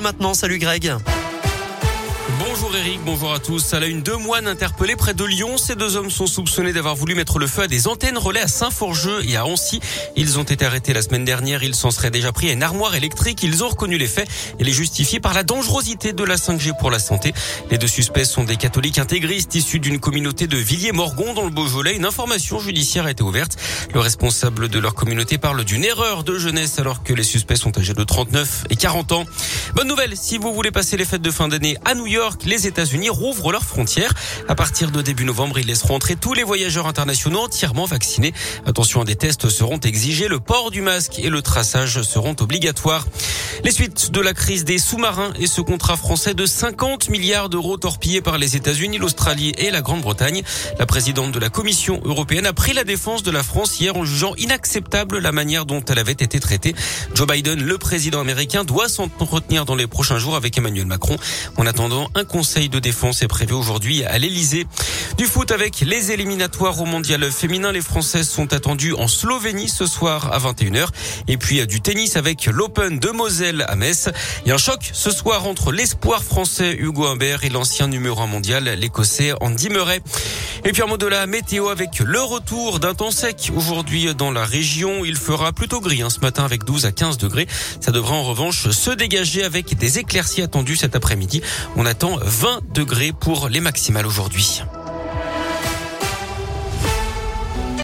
maintenant. Salut Greg. Bonjour Eric, bonjour à tous. À la une, deux moines interpellés près de Lyon. Ces deux hommes sont soupçonnés d'avoir voulu mettre le feu à des antennes relais à Saint-Forgeux et à Ancy. Ils ont été arrêtés la semaine dernière. Ils s'en seraient déjà pris à une armoire électrique. Ils ont reconnu les faits et les justifiés par la dangerosité de la 5G pour la santé. Les deux suspects sont des catholiques intégristes issus d'une communauté de Villiers-Morgon dans le Beaujolais. Une information judiciaire a été ouverte. Le responsable de leur communauté parle d'une erreur de jeunesse alors que les suspects sont âgés de 39 et 40 ans. Bonne nouvelle, si vous voulez passer les fêtes de fin d'année à New York, les États-Unis rouvrent leurs frontières. À partir de début novembre, ils laisseront entrer tous les voyageurs internationaux entièrement vaccinés. Attention, des tests seront exigés, le port du masque et le traçage seront obligatoires. Les suites de la crise des sous-marins et ce contrat français de 50 milliards d'euros torpillés par les États-Unis, l'Australie et la Grande-Bretagne. La présidente de la Commission européenne a pris la défense de la France hier en jugeant inacceptable la manière dont elle avait été traitée. Joe Biden, le président américain, doit s'entretenir dans les prochains jours avec Emmanuel Macron. En attendant, un conseil de défense est prévu aujourd'hui à l'Elysée. Du foot avec les éliminatoires au mondial féminin. Les Françaises sont attendues en Slovénie ce soir à 21h. Et puis du tennis avec l'Open de Moselle à Metz. Il y a un choc ce soir entre l'espoir français Hugo Humbert et l'ancien numéro 1 mondial, l'écossais Andy Murray. Et puis un mot de la météo avec le retour d'un temps sec aujourd'hui dans la région. Il fera plutôt gris hein, ce matin avec 12 à 15 degrés. Ça devrait en revanche se dégager avec des éclaircies attendues cet après-midi. On attend 20 degrés pour les maximales aujourd'hui.